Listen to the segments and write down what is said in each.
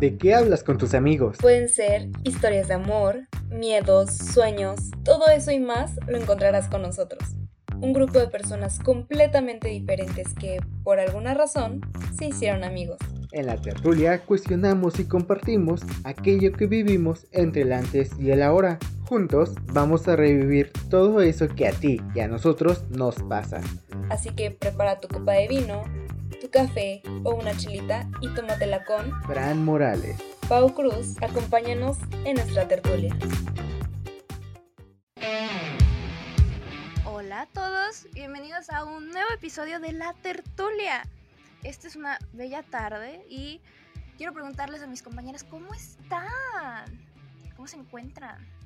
¿De qué hablas con tus amigos? Pueden ser historias de amor, miedos, sueños, todo eso y más lo encontrarás con nosotros. Un grupo de personas completamente diferentes que, por alguna razón, se hicieron amigos. En la tertulia cuestionamos y compartimos aquello que vivimos entre el antes y el ahora. Juntos vamos a revivir todo eso que a ti y a nosotros nos pasa. Así que prepara tu copa de vino, tu café o una chilita y tómatela con Fran Morales. Pau Cruz, acompáñanos en nuestra tertulia. Hola a todos, bienvenidos a un nuevo episodio de La Tertulia. Esta es una bella tarde y quiero preguntarles a mis compañeras cómo están, cómo se encuentran.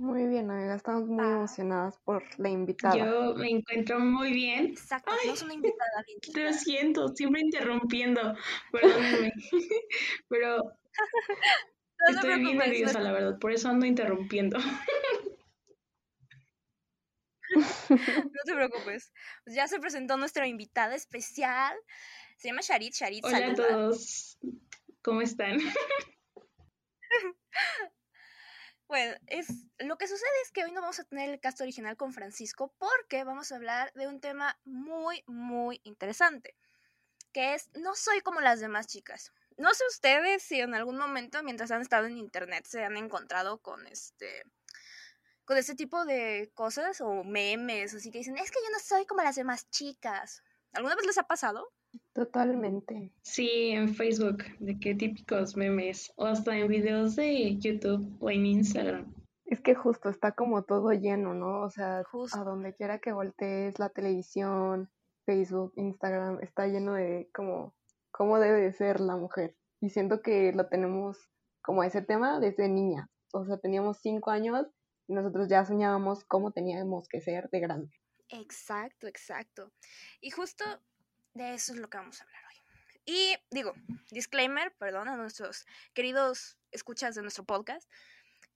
Muy bien, amiga, estamos muy Ah. emocionadas por la invitada. Yo me encuentro muy bien. Exacto, Ay, no es una invitada bien Lo siento, siempre interrumpiendo. Perdónenme. Pero No estoy bien nerviosa, no- la verdad. Por eso ando interrumpiendo. No te preocupes. Pues ya se presentó nuestra invitada especial. Se llama Sharit. Sharit, Hola a todos. ¿Cómo están? Bueno, es, lo que sucede es que hoy no vamos a tener el cast original con Francisco porque vamos a hablar de un tema muy, muy interesante, que es no soy como las demás chicas. No sé ustedes si en algún momento mientras han estado en internet se han encontrado con este con este tipo de cosas o memes, así que dicen, es que yo no soy como las demás chicas. ¿Alguna vez les ha pasado? Totalmente. Sí, en Facebook, de qué típicos memes. O hasta en videos de YouTube o en Instagram. Es que justo está como todo lleno, ¿no? O sea, Justo. a donde quiera que voltees, la televisión, Facebook, Instagram, está lleno de como cómo debe de ser la mujer. Y siento que lo tenemos como ese tema desde niña. O sea, teníamos cinco años y nosotros ya soñábamos cómo teníamos que ser de grande. Exacto, exacto. Y justo de eso es lo que vamos a hablar hoy. Y digo, disclaimer, perdón a nuestros queridos escuchas de nuestro podcast.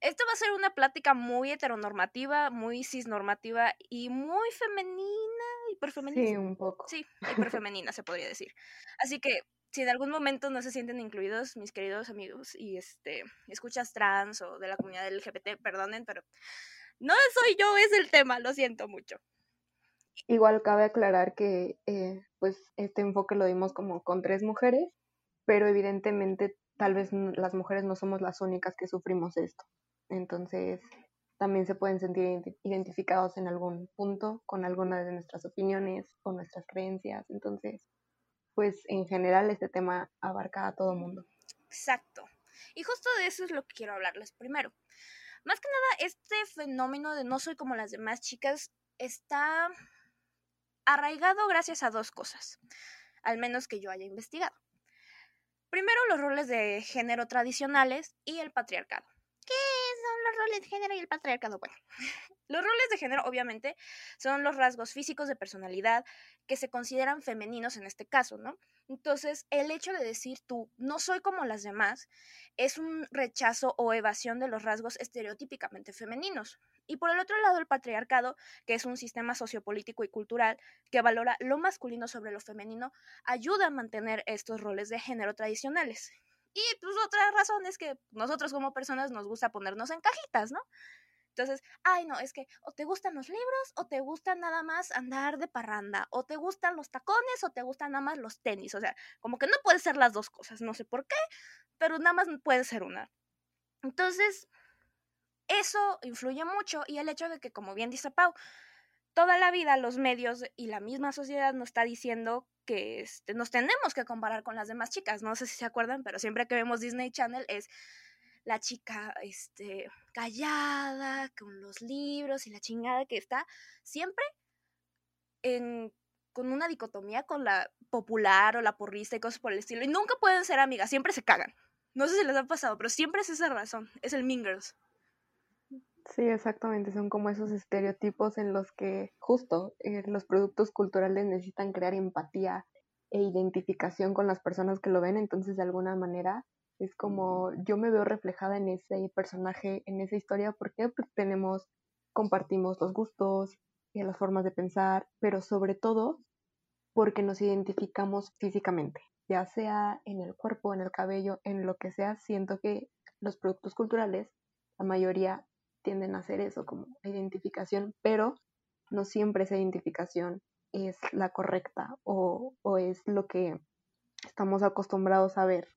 Esto va a ser una plática muy heteronormativa, muy cisnormativa y muy femenina, hiperfemenina. Sí, un poco. Sí, hiperfemenina se podría decir. Así que si en algún momento no se sienten incluidos, mis queridos amigos y este escuchas trans o de la comunidad LGBT, perdonen, pero no soy yo, es el tema, lo siento mucho. Igual cabe aclarar que eh, pues este enfoque lo dimos como con tres mujeres, pero evidentemente tal vez las mujeres no somos las únicas que sufrimos esto. Entonces también se pueden sentir identi- identificados en algún punto con alguna de nuestras opiniones o nuestras creencias. Entonces, pues en general este tema abarca a todo mundo. Exacto. Y justo de eso es lo que quiero hablarles primero. Más que nada, este fenómeno de no soy como las demás chicas está arraigado gracias a dos cosas, al menos que yo haya investigado. Primero, los roles de género tradicionales y el patriarcado. ¿Qué son los roles de género y el patriarcado? Bueno, los roles de género obviamente son los rasgos físicos de personalidad que se consideran femeninos en este caso, ¿no? Entonces, el hecho de decir tú no soy como las demás es un rechazo o evasión de los rasgos estereotípicamente femeninos. Y por el otro lado, el patriarcado, que es un sistema sociopolítico y cultural que valora lo masculino sobre lo femenino, ayuda a mantener estos roles de género tradicionales. Y pues otra razón es que nosotros como personas nos gusta ponernos en cajitas, ¿no? Entonces, ay, no, es que o te gustan los libros o te gusta nada más andar de parranda, o te gustan los tacones o te gustan nada más los tenis. O sea, como que no puede ser las dos cosas, no sé por qué, pero nada más puede ser una. Entonces, eso influye mucho y el hecho de que, como bien dice Pau, toda la vida los medios y la misma sociedad nos está diciendo que este, nos tenemos que comparar con las demás chicas. No sé si se acuerdan, pero siempre que vemos Disney Channel es la chica este, callada, con los libros y la chingada que está siempre en, con una dicotomía con la popular o la porrista y cosas por el estilo. Y nunca pueden ser amigas, siempre se cagan. No sé si les ha pasado, pero siempre es esa razón. Es el Mean Girls. Sí, exactamente, son como esos estereotipos en los que justo eh, los productos culturales necesitan crear empatía e identificación con las personas que lo ven, entonces de alguna manera es como yo me veo reflejada en ese personaje, en esa historia, porque pues tenemos, compartimos los gustos y las formas de pensar, pero sobre todo porque nos identificamos físicamente. ya sea en el cuerpo, en el cabello, en lo que sea, siento que los productos culturales, la mayoría tienden a hacer eso como identificación, pero no siempre esa identificación es la correcta o, o es lo que estamos acostumbrados a ver.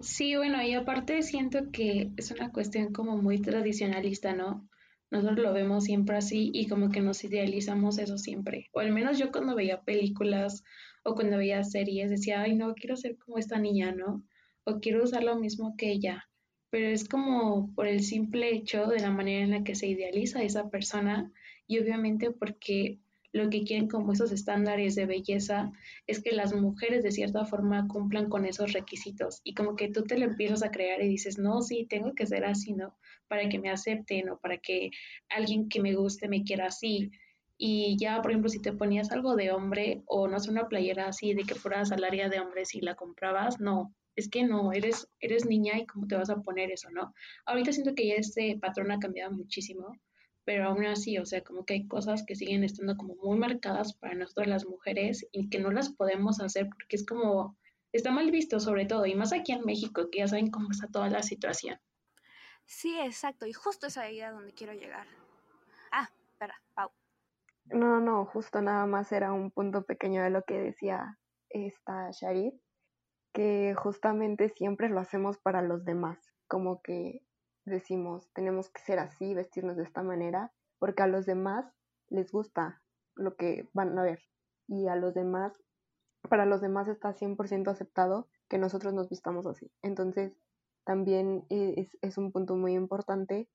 Sí, bueno, y aparte siento que es una cuestión como muy tradicionalista, ¿no? Nosotros lo vemos siempre así y como que nos idealizamos eso siempre. O al menos yo cuando veía películas o cuando veía series decía, ay, no, quiero ser como esta niña, ¿no? O quiero usar lo mismo que ella. Pero es como por el simple hecho de la manera en la que se idealiza a esa persona y obviamente porque lo que quieren como esos estándares de belleza es que las mujeres de cierta forma cumplan con esos requisitos y como que tú te lo empiezas a crear y dices, no, sí, tengo que ser así, ¿no? Para que me acepten o para que alguien que me guste me quiera así. Y ya, por ejemplo, si te ponías algo de hombre o no sé, una playera así de que fueras al área de hombres y la comprabas, no, es que no, eres, eres niña y cómo te vas a poner eso, ¿no? Ahorita siento que ya este patrón ha cambiado muchísimo, pero aún así, o sea, como que hay cosas que siguen estando como muy marcadas para nosotros las mujeres y que no las podemos hacer porque es como, está mal visto sobre todo, y más aquí en México, que ya saben cómo está toda la situación. Sí, exacto, y justo es ahí a donde quiero llegar. Ah, espera, Pau. No, no, justo nada más era un punto pequeño de lo que decía esta Sharid, que justamente siempre lo hacemos para los demás, como que decimos, tenemos que ser así, vestirnos de esta manera, porque a los demás les gusta lo que van a ver. Y a los demás, para los demás está 100% aceptado que nosotros nos vistamos así. Entonces, también es, es un punto muy importante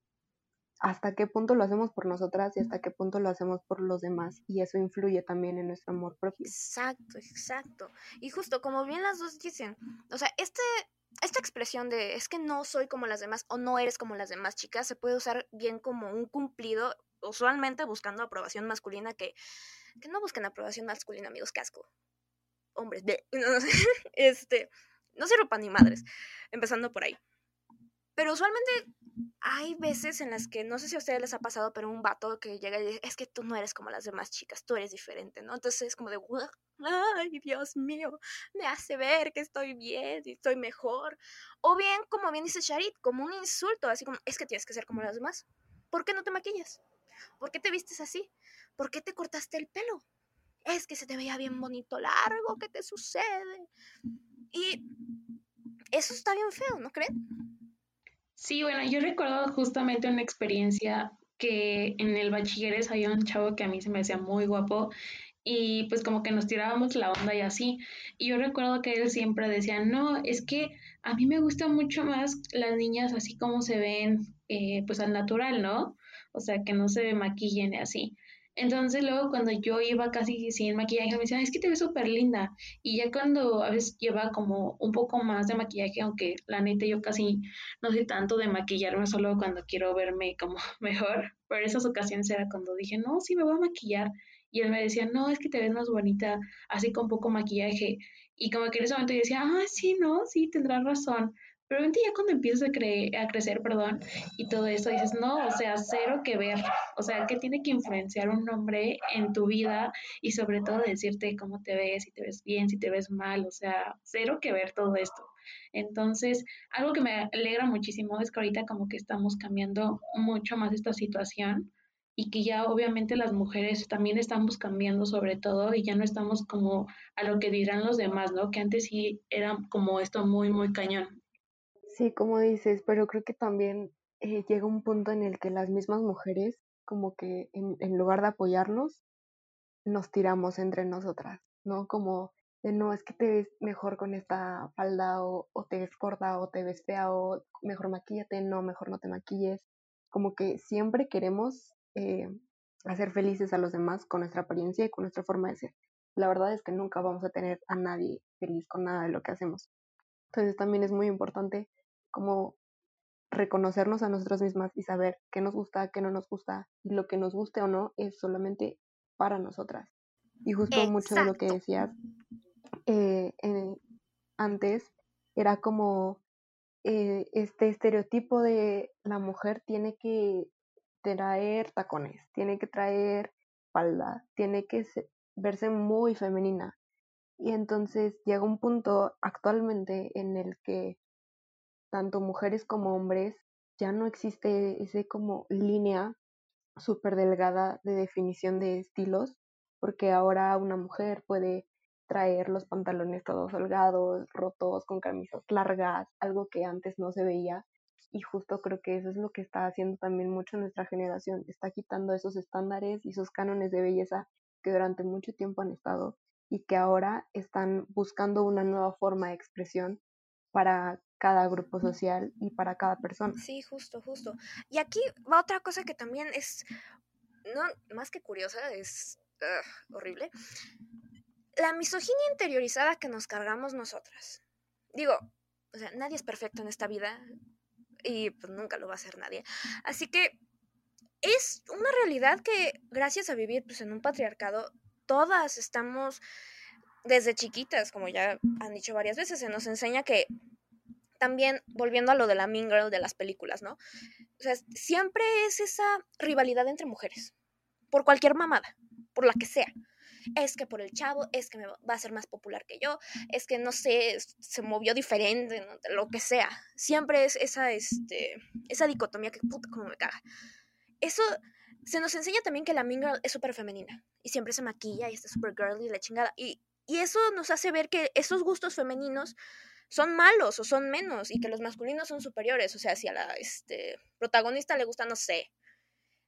hasta qué punto lo hacemos por nosotras y hasta qué punto lo hacemos por los demás. Y eso influye también en nuestro amor propio. Exacto, exacto. Y justo como bien las dos dicen, o sea, este, esta expresión de es que no soy como las demás o no eres como las demás chicas se puede usar bien como un cumplido, usualmente buscando aprobación masculina, que, que no busquen aprobación masculina, amigos, casco. Hombres, este, no sirve para ni madres, empezando por ahí. Pero usualmente hay veces en las que, no sé si a ustedes les ha pasado, pero un vato que llega y dice, es que tú no eres como las demás chicas, tú eres diferente, ¿no? Entonces es como de, ay, Dios mío, me hace ver que estoy bien y estoy mejor. O bien, como bien dice Sharit, como un insulto, así como, es que tienes que ser como las demás. ¿Por qué no te maquillas? ¿Por qué te vistes así? ¿Por qué te cortaste el pelo? Es que se te veía bien bonito largo, ¿qué te sucede? Y eso está bien feo, ¿no creen? Sí, bueno, yo recuerdo justamente una experiencia que en el bachilleres había un chavo que a mí se me hacía muy guapo y pues como que nos tirábamos la onda y así. Y yo recuerdo que él siempre decía, no, es que a mí me gustan mucho más las niñas así como se ven eh, pues al natural, ¿no? O sea, que no se maquillen y así. Entonces luego cuando yo iba casi sin maquillaje me decían, es que te ves súper linda. Y ya cuando a veces lleva como un poco más de maquillaje, aunque la neta yo casi no sé tanto de maquillarme solo cuando quiero verme como mejor. Pero esas ocasiones era cuando dije, no, sí me voy a maquillar. Y él me decía, no, es que te ves más bonita así con poco maquillaje. Y como que en ese momento yo decía, ah, sí, no, sí, tendrás razón. Pero ya cuando empiezas a, a crecer, perdón, y todo eso, dices, no, o sea, cero que ver. O sea, que tiene que influenciar un hombre en tu vida y sobre todo decirte cómo te ves, si te ves bien, si te ves mal, o sea, cero que ver todo esto. Entonces, algo que me alegra muchísimo es que ahorita como que estamos cambiando mucho más esta situación y que ya obviamente las mujeres también estamos cambiando sobre todo y ya no estamos como a lo que dirán los demás, ¿no? Que antes sí era como esto muy, muy cañón. Sí, como dices, pero creo que también eh, llega un punto en el que las mismas mujeres, como que en, en lugar de apoyarnos, nos tiramos entre nosotras, ¿no? Como de no, es que te ves mejor con esta falda o, o te ves gorda o te ves fea o mejor maquíllate, no, mejor no te maquilles. Como que siempre queremos eh, hacer felices a los demás con nuestra apariencia y con nuestra forma de ser. La verdad es que nunca vamos a tener a nadie feliz con nada de lo que hacemos. Entonces también es muy importante como reconocernos a nosotras mismas y saber qué nos gusta, qué no nos gusta, y lo que nos guste o no es solamente para nosotras. Y justo mucho de lo que decías eh, antes era como eh, este estereotipo de la mujer tiene que traer tacones, tiene que traer falda, tiene que verse muy femenina. Y entonces llega un punto actualmente en el que tanto mujeres como hombres ya no existe ese como línea súper delgada de definición de estilos, porque ahora una mujer puede traer los pantalones todos holgados, rotos, con camisas largas, algo que antes no se veía. Y justo creo que eso es lo que está haciendo también mucho nuestra generación. Está quitando esos estándares y esos cánones de belleza que durante mucho tiempo han estado y que ahora están buscando una nueva forma de expresión para cada grupo social y para cada persona. Sí, justo, justo. Y aquí va otra cosa que también es, no, más que curiosa, es horrible. La misoginia interiorizada que nos cargamos nosotras. Digo, o sea, nadie es perfecto en esta vida y pues nunca lo va a ser nadie. Así que es una realidad que gracias a vivir pues, en un patriarcado, todas estamos desde chiquitas, como ya han dicho varias veces, se nos enseña que también, volviendo a lo de la Mean Girl de las películas, ¿no? O sea, siempre es esa rivalidad entre mujeres, por cualquier mamada, por la que sea. Es que por el chavo, es que me va a ser más popular que yo, es que no sé, se movió diferente, lo que sea. Siempre es esa, este, esa dicotomía que puta como me caga. Eso se nos enseña también que la Mean Girl es súper femenina y siempre se maquilla y está súper girly y la chingada. Y, y eso nos hace ver que esos gustos femeninos son malos o son menos y que los masculinos son superiores. O sea, si a la este, protagonista le gusta, no sé,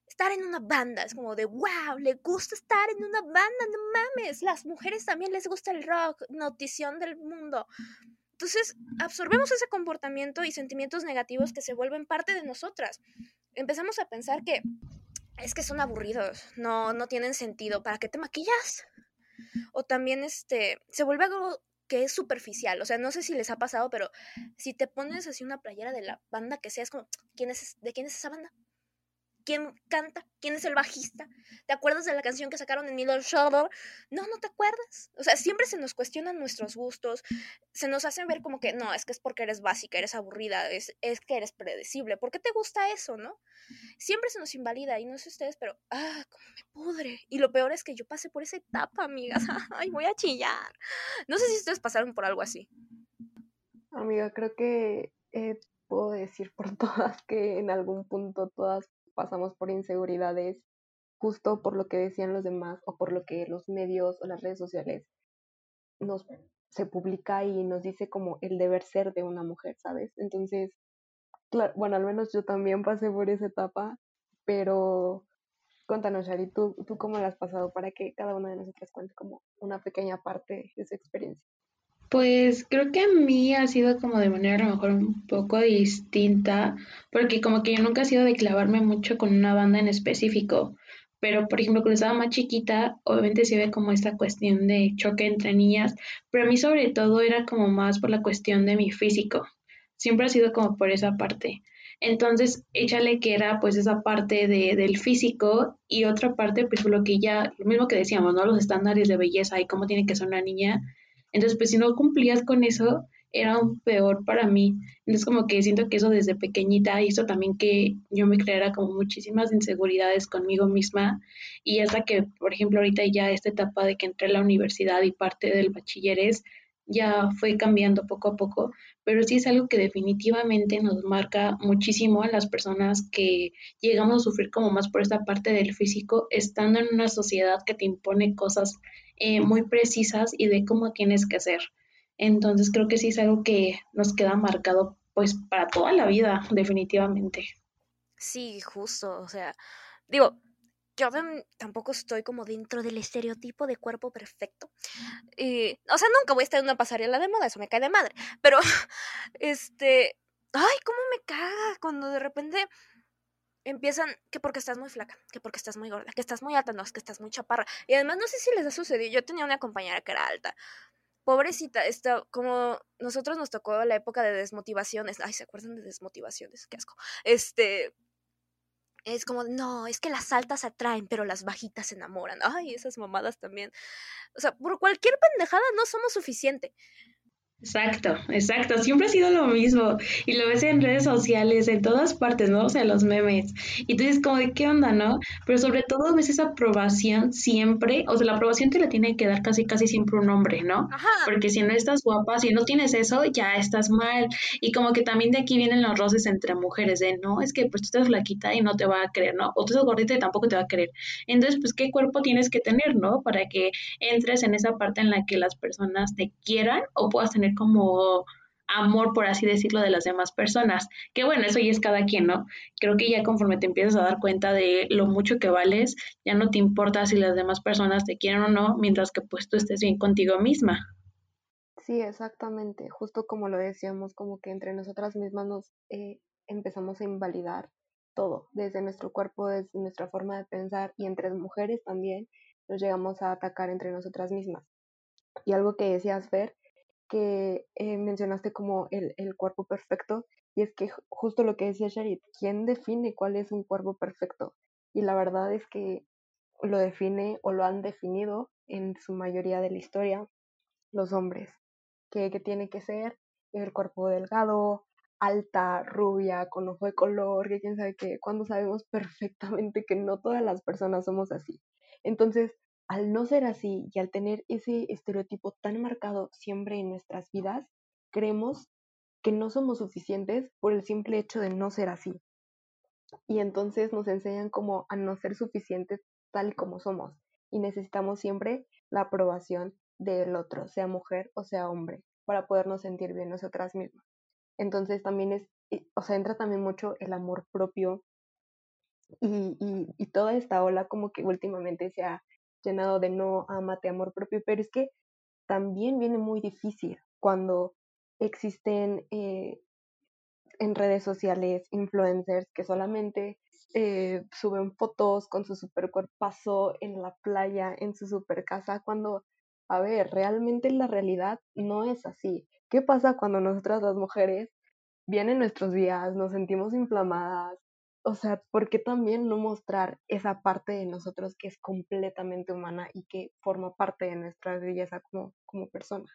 estar en una banda, es como de, wow, le gusta estar en una banda, no mames, las mujeres también les gusta el rock, notición del mundo. Entonces, absorbemos ese comportamiento y sentimientos negativos que se vuelven parte de nosotras. Empezamos a pensar que es que son aburridos, no, no tienen sentido, ¿para qué te maquillas? O también este, se vuelve algo que es superficial, o sea, no sé si les ha pasado, pero si te pones así una playera de la banda que sea, es como, ¿quién es, ¿de quién es esa banda? Quién canta, quién es el bajista. ¿Te acuerdas de la canción que sacaron en Middle Shoulder? No, no te acuerdas. O sea, siempre se nos cuestionan nuestros gustos, se nos hacen ver como que no, es que es porque eres básica, eres aburrida, es, es que eres predecible. ¿Por qué te gusta eso, no? Siempre se nos invalida y no sé ustedes, pero ah, cómo me pudre. Y lo peor es que yo pasé por esa etapa, amigas. Ay, voy a chillar. No sé si ustedes pasaron por algo así. Amiga, creo que eh, puedo decir por todas que en algún punto todas pasamos por inseguridades justo por lo que decían los demás o por lo que los medios o las redes sociales nos se publica y nos dice como el deber ser de una mujer, ¿sabes? Entonces, bueno, al menos yo también pasé por esa etapa, pero cuéntanos, Shari, ¿tú, ¿tú cómo la has pasado para que cada una de nosotras cuente como una pequeña parte de su experiencia? Pues creo que a mí ha sido como de manera a lo mejor un poco distinta, porque como que yo nunca he sido de clavarme mucho con una banda en específico, pero por ejemplo cuando estaba más chiquita, obviamente se ve como esta cuestión de choque entre niñas, pero a mí sobre todo era como más por la cuestión de mi físico, siempre ha sido como por esa parte. Entonces, échale que era pues esa parte de, del físico y otra parte pues lo que ya, lo mismo que decíamos, ¿no? Los estándares de belleza y cómo tiene que ser una niña entonces, pues si no cumplías con eso, era un peor para mí. Entonces, como que siento que eso desde pequeñita hizo también que yo me creara como muchísimas inseguridades conmigo misma. Y hasta que, por ejemplo, ahorita ya esta etapa de que entré a la universidad y parte del bachilleres, ya fue cambiando poco a poco, pero sí es algo que definitivamente nos marca muchísimo a las personas que llegamos a sufrir como más por esta parte del físico, estando en una sociedad que te impone cosas eh, muy precisas y de cómo tienes que ser. Entonces creo que sí es algo que nos queda marcado pues para toda la vida, definitivamente. Sí, justo, o sea, digo, yo tampoco estoy como dentro del estereotipo de cuerpo perfecto. Y, o sea, nunca voy a estar en una pasarela de moda, eso me cae de madre. Pero, este, ay, cómo me caga cuando de repente empiezan que porque estás muy flaca, que porque estás muy gorda, que estás muy alta, no, es que estás muy chaparra. Y además no sé si les ha sucedido, yo tenía una compañera que era alta. Pobrecita, está como nosotros nos tocó la época de desmotivaciones. Ay, ¿se acuerdan de desmotivaciones? Qué asco. Este es como, no, es que las altas atraen, pero las bajitas se enamoran. Ay, esas mamadas también. O sea, por cualquier pendejada no somos suficiente. Exacto, exacto. Siempre ha sido lo mismo. Y lo ves en redes sociales, en todas partes, ¿no? O sea, los memes. Y tú dices como de qué onda, ¿no? Pero sobre todo ves esa aprobación siempre, o sea, la aprobación te la tiene que dar casi, casi siempre un hombre, ¿no? Ajá. Porque si no estás guapa, si no tienes eso, ya estás mal. Y como que también de aquí vienen los roces entre mujeres, de no, es que pues tú estás flaquita y no te va a creer, ¿no? O tú estás gordita y tampoco te va a creer. Entonces, pues, ¿qué cuerpo tienes que tener, ¿no? Para que entres en esa parte en la que las personas te quieran o puedas tener como amor, por así decirlo, de las demás personas. Que bueno, eso ya es cada quien, ¿no? Creo que ya conforme te empiezas a dar cuenta de lo mucho que vales, ya no te importa si las demás personas te quieren o no, mientras que pues tú estés bien contigo misma. Sí, exactamente. Justo como lo decíamos, como que entre nosotras mismas nos eh, empezamos a invalidar todo, desde nuestro cuerpo, desde nuestra forma de pensar y entre mujeres también nos llegamos a atacar entre nosotras mismas. Y algo que decías, Fer, que eh, mencionaste como el, el, cuerpo perfecto, y es que justo lo que decía Sharit, ¿quién define cuál es un cuerpo perfecto? Y la verdad es que lo define o lo han definido en su mayoría de la historia los hombres, que, que tiene que ser el cuerpo delgado, alta, rubia, con ojo de color, que quién sabe qué, cuando sabemos perfectamente que no todas las personas somos así. Entonces, al no ser así y al tener ese estereotipo tan marcado siempre en nuestras vidas, creemos que no somos suficientes por el simple hecho de no ser así. Y entonces nos enseñan como a no ser suficientes tal como somos. Y necesitamos siempre la aprobación del otro, sea mujer o sea hombre, para podernos sentir bien nosotras mismas. Entonces también es, o sea, entra también mucho el amor propio y, y, y toda esta ola como que últimamente se ha llenado de no amate, amor propio, pero es que también viene muy difícil cuando existen eh, en redes sociales influencers que solamente eh, suben fotos con su super cuerpazo en la playa, en su super casa, cuando, a ver, realmente la realidad no es así. ¿Qué pasa cuando nosotras las mujeres vienen nuestros días, nos sentimos inflamadas, o sea, ¿por qué también no mostrar esa parte de nosotros que es completamente humana y que forma parte de nuestra belleza como, como persona?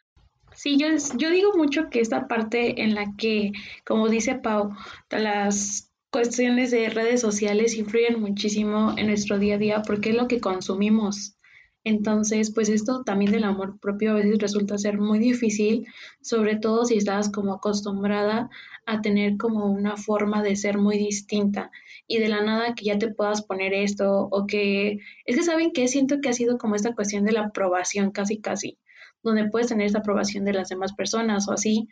Sí, yo, yo digo mucho que esta parte en la que, como dice Pau, las cuestiones de redes sociales influyen muchísimo en nuestro día a día porque es lo que consumimos. Entonces, pues esto también del amor propio a veces resulta ser muy difícil, sobre todo si estás como acostumbrada a tener como una forma de ser muy distinta y de la nada que ya te puedas poner esto o que es que saben que siento que ha sido como esta cuestión de la aprobación casi casi donde puedes tener esta aprobación de las demás personas o así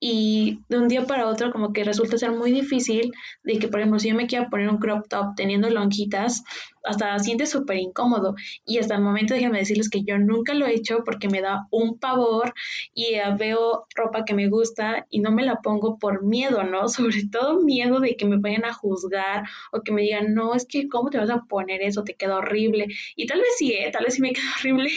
y de un día para otro como que resulta ser muy difícil de que, por ejemplo, si yo me quiero poner un crop top teniendo lonjitas, hasta siente súper incómodo. Y hasta el momento déjenme decirles que yo nunca lo he hecho porque me da un pavor y uh, veo ropa que me gusta y no me la pongo por miedo, ¿no? Sobre todo miedo de que me vayan a juzgar o que me digan, no, es que ¿cómo te vas a poner eso? Te queda horrible. Y tal vez sí, ¿eh? tal vez sí me queda horrible,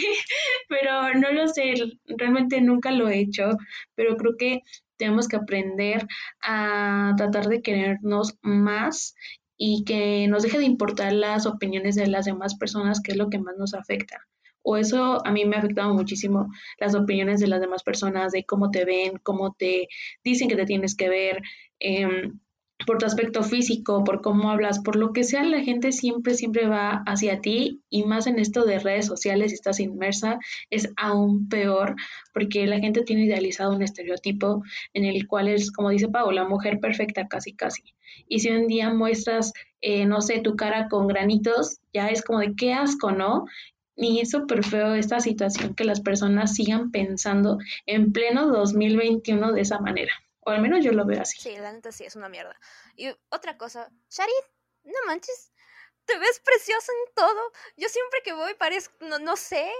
pero no lo sé, realmente nunca lo he hecho, pero creo que tenemos que aprender a tratar de querernos más y que nos deje de importar las opiniones de las demás personas, que es lo que más nos afecta. O eso a mí me ha afectado muchísimo las opiniones de las demás personas, de cómo te ven, cómo te dicen que te tienes que ver. Eh, por tu aspecto físico, por cómo hablas, por lo que sea, la gente siempre, siempre va hacia ti y más en esto de redes sociales, si estás inmersa, es aún peor porque la gente tiene idealizado un estereotipo en el cual es, como dice Pau, la mujer perfecta casi, casi. Y si un día muestras, eh, no sé, tu cara con granitos, ya es como de qué asco, ¿no? Y es súper feo esta situación que las personas sigan pensando en pleno 2021 de esa manera. O al menos yo lo veo así. Sí, la neta sí, es una mierda. Y otra cosa, Sharit, no manches, te ves preciosa en todo. Yo siempre que voy parezco, no, no sé,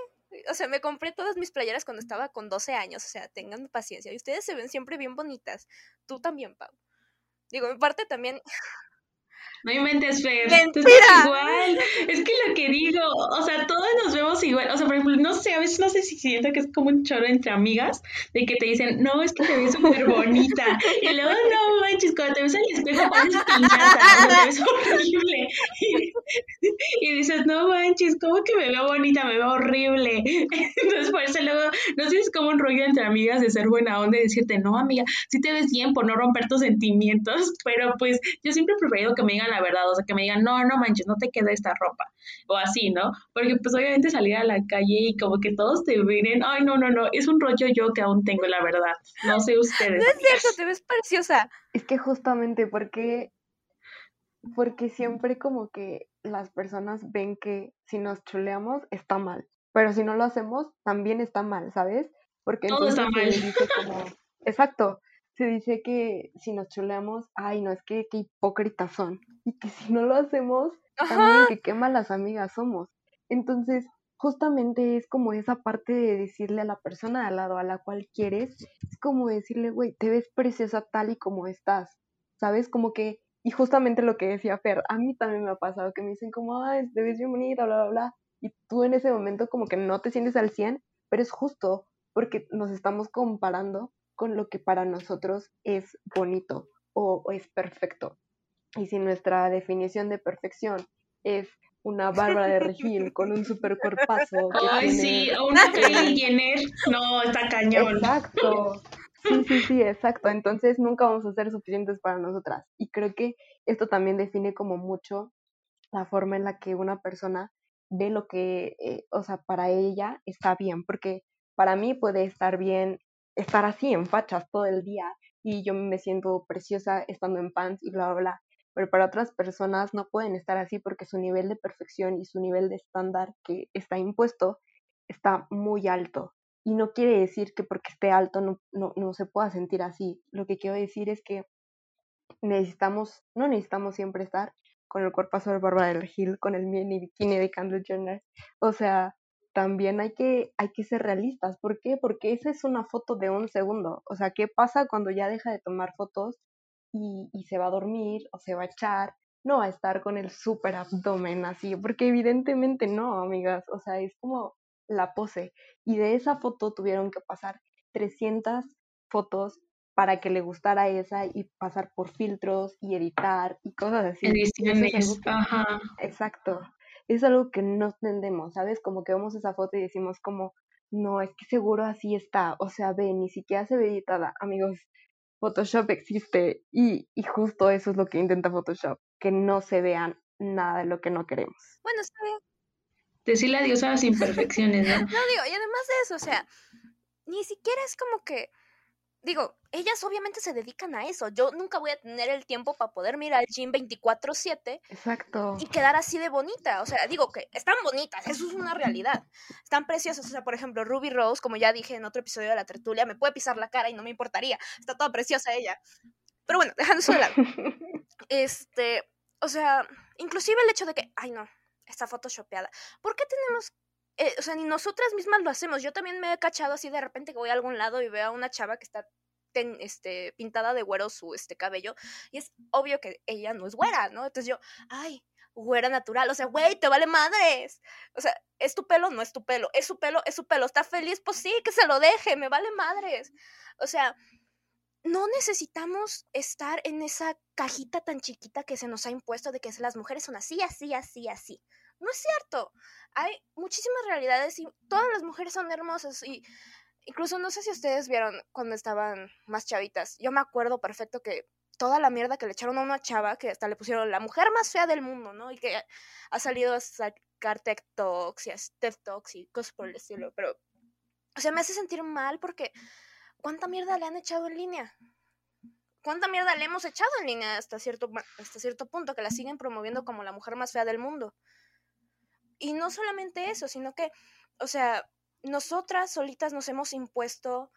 o sea, me compré todas mis playeras cuando estaba con 12 años, o sea, tengan paciencia. Y ustedes se ven siempre bien bonitas. Tú también, Pau. Digo, mi parte también. No inventes, Fer. ¡Mentira! igual. Es que lo que digo, o sea, todos nos vemos igual. O sea, por ejemplo, no sé, a veces no sé si siento que es como un choro entre amigas de que te dicen, no, es que te ves súper bonita. Y luego, no manches, cuando te ves al espejo pareces piñata, te ves horrible. Y, dices, no manches, ¿cómo que me veo bonita? Me veo horrible. Entonces, por eso luego, no sé si es como un rollo entre amigas de ser buena onda y decirte, no, amiga, sí te ves bien por no romper tus sentimientos, pero pues yo siempre he preferido que me digan la verdad, o sea, que me digan, no, no manches, no te queda esta ropa, o así, ¿no? Porque pues obviamente salir a la calle y como que todos te miren, ay, no, no, no, es un rollo yo que aún tengo la verdad, no sé ustedes. No es cierto, te ves preciosa. Es que justamente porque, porque siempre como que las personas ven que si nos chuleamos está mal, pero si no lo hacemos también está mal, ¿sabes? Porque Todo está mal. dice como, exacto, se dice que si nos chuleamos, ay, no, es que qué hipócritas son. Y que si no lo hacemos, también que qué malas amigas somos. Entonces, justamente es como esa parte de decirle a la persona al lado a la cual quieres, es como decirle, güey, te ves preciosa tal y como estás, ¿sabes? Como que, y justamente lo que decía Fer, a mí también me ha pasado que me dicen como, ay, te ves bien bonita, bla, bla, bla, y tú en ese momento como que no te sientes al 100, pero es justo porque nos estamos comparando con lo que para nosotros es bonito o, es perfecto. Y si nuestra definición de perfección es una Bárbara de Regil con un super cuerpazo. Ay, sí, o una Jenner. No, está cañón. Exacto. Sí, sí, sí, exacto. Entonces nunca vamos a ser suficientes para nosotras. Y creo que esto también define como mucho la forma en la que una persona ve lo que, eh, o sea, para ella está bien, porque para mí puede estar bien estar así en fachas todo el día y yo me siento preciosa estando en pants y bla, bla, bla. Pero para otras personas no pueden estar así porque su nivel de perfección y su nivel de estándar que está impuesto está muy alto. Y no quiere decir que porque esté alto no, no, no se pueda sentir así. Lo que quiero decir es que necesitamos, no necesitamos siempre estar con el cuerpo de Bárbara del Gil, con el mini bikini de Kendall Jenner. O sea, también hay que, hay que ser realistas. ¿Por qué? Porque esa es una foto de un segundo. O sea, ¿qué pasa cuando ya deja de tomar fotos y, y se va a dormir o se va a echar? No va a estar con el súper abdomen así, porque evidentemente no, amigas. O sea, es como la pose. Y de esa foto tuvieron que pasar 300 fotos para que le gustara esa y pasar por filtros y editar y cosas así. Ediciones, ajá. Exacto es algo que no entendemos, ¿sabes? Como que vemos esa foto y decimos como, no, es que seguro así está, o sea, ve, ni siquiera se ve editada, amigos. Photoshop existe y, y justo eso es lo que intenta Photoshop, que no se vean nada de lo que no queremos. Bueno, está bien. Decirle adiós a las imperfecciones, ¿no? no digo, y además de eso, o sea, ni siquiera es como que digo, ellas obviamente se dedican a eso. Yo nunca voy a tener el tiempo para poder mirar al gym 24/7 Exacto. y quedar así de bonita. O sea, digo que están bonitas, eso es una realidad. Están preciosas. O sea, por ejemplo, Ruby Rose, como ya dije en otro episodio de la tertulia, me puede pisar la cara y no me importaría. Está toda preciosa ella. Pero bueno, dejando eso de lado. Este, o sea, inclusive el hecho de que, ay no, está photoshopeada. ¿Por qué tenemos eh, o sea, ni nosotras mismas lo hacemos. Yo también me he cachado así de repente que voy a algún lado y veo a una chava que está este, pintada de güero su este, cabello y es obvio que ella no es güera, ¿no? Entonces yo, ay, güera natural, o sea, güey, te vale madres. O sea, es tu pelo, no es tu pelo, es su pelo, es su pelo, está feliz, pues sí, que se lo deje, me vale madres. O sea, no necesitamos estar en esa cajita tan chiquita que se nos ha impuesto de que las mujeres son así, así, así, así. No es cierto. Hay muchísimas realidades y todas las mujeres son hermosas y incluso no sé si ustedes vieron cuando estaban más chavitas. Yo me acuerdo perfecto que toda la mierda que le echaron a una chava que hasta le pusieron la mujer más fea del mundo, ¿no? Y que ha salido a sacar talks y a TED talks y cosas por el estilo, pero o sea, me hace sentir mal porque ¿cuánta mierda le han echado en línea? ¿Cuánta mierda le hemos echado en línea hasta cierto, hasta cierto punto que la siguen promoviendo como la mujer más fea del mundo? Y no solamente eso, sino que, o sea, nosotras solitas nos hemos impuesto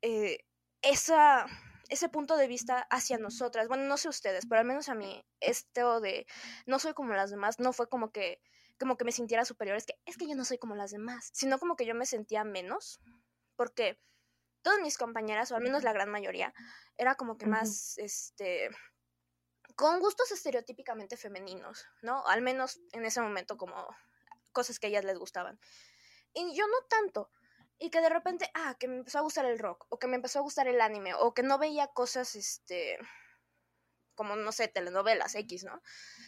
eh, esa, ese punto de vista hacia nosotras. Bueno, no sé ustedes, pero al menos a mí, esto de no soy como las demás, no fue como que, como que me sintiera superior, es que, es que yo no soy como las demás, sino como que yo me sentía menos, porque todas mis compañeras, o al menos la gran mayoría, era como que más, este, con gustos estereotípicamente femeninos, ¿no? Al menos en ese momento como cosas que a ellas les gustaban. Y yo no tanto. Y que de repente, ah, que me empezó a gustar el rock, o que me empezó a gustar el anime, o que no veía cosas, este, como, no sé, telenovelas X, ¿no?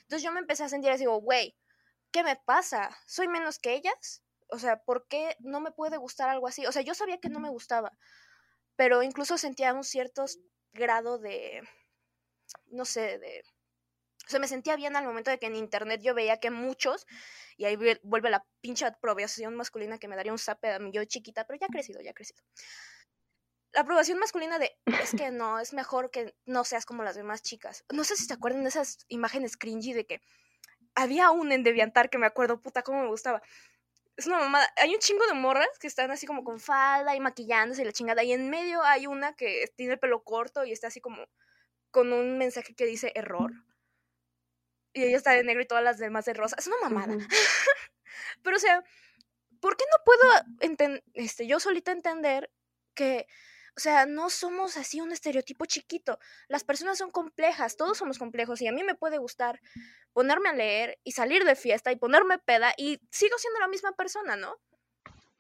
Entonces yo me empecé a sentir así, digo, güey, ¿qué me pasa? ¿Soy menos que ellas? O sea, ¿por qué no me puede gustar algo así? O sea, yo sabía que no me gustaba, pero incluso sentía un cierto grado de, no sé, de... O sea, me sentía bien al momento de que en internet yo veía que muchos, y ahí vuelve la pinche aprobación masculina que me daría un zape a mí yo chiquita, pero ya ha crecido, ya ha crecido. La aprobación masculina de es que no, es mejor que no seas como las demás chicas. No sé si se acuerdan de esas imágenes cringy de que había un en Deviantar que me acuerdo, puta, cómo me gustaba. Es una mamada. Hay un chingo de morras que están así como con falda y maquillándose y la chingada. Y en medio hay una que tiene el pelo corto y está así como con un mensaje que dice error. Y ella está de negro y todas las demás de rosa. Es una mamada. Pero o sea, ¿por qué no puedo este, yo solita entender que o sea, no somos así un estereotipo chiquito. Las personas son complejas, todos somos complejos y a mí me puede gustar ponerme a leer y salir de fiesta y ponerme peda y sigo siendo la misma persona, ¿no?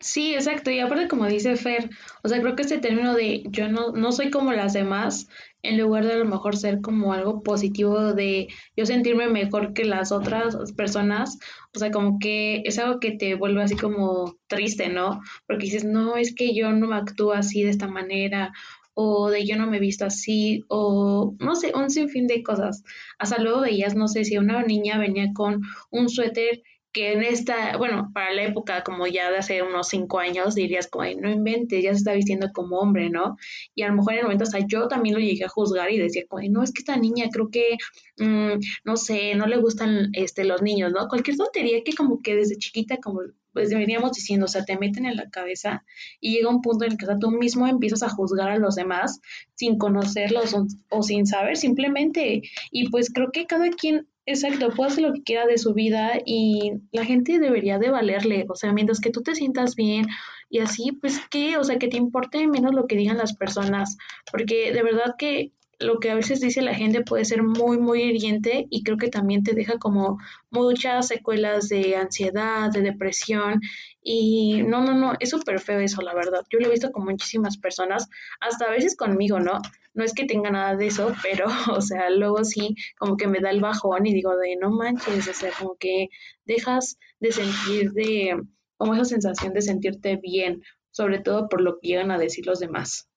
Sí, exacto. Y aparte, como dice Fer, o sea, creo que este término de yo no, no soy como las demás, en lugar de a lo mejor ser como algo positivo de yo sentirme mejor que las otras personas, o sea, como que es algo que te vuelve así como triste, ¿no? Porque dices, no, es que yo no me actúo así de esta manera, o de yo no me he visto así, o no sé, un sinfín de cosas. Hasta luego veías, no sé, si una niña venía con un suéter que en esta, bueno, para la época como ya de hace unos cinco años dirías como, no inventes, ya se está vistiendo como hombre, ¿no? Y a lo mejor en el momento hasta yo también lo llegué a juzgar y decía como, no, es que esta niña creo que, mm, no sé, no le gustan este, los niños, ¿no? Cualquier tontería que como que desde chiquita como pues veníamos diciendo, o sea, te meten en la cabeza y llega un punto en el que tú mismo empiezas a juzgar a los demás sin conocerlos o, o sin saber simplemente. Y pues creo que cada quien Exacto, puede hacer lo que quiera de su vida y la gente debería de valerle, o sea, mientras que tú te sientas bien y así, pues qué, o sea, que te importe menos lo que digan las personas, porque de verdad que lo que a veces dice la gente puede ser muy, muy hiriente y creo que también te deja como muchas secuelas de ansiedad, de depresión y no, no, no, es súper feo eso, la verdad. Yo lo he visto con muchísimas personas, hasta a veces conmigo, ¿no? No es que tenga nada de eso, pero, o sea, luego sí, como que me da el bajón y digo de no manches, o sea, como que dejas de sentir de, como esa sensación de sentirte bien, sobre todo por lo que llegan a decir los demás.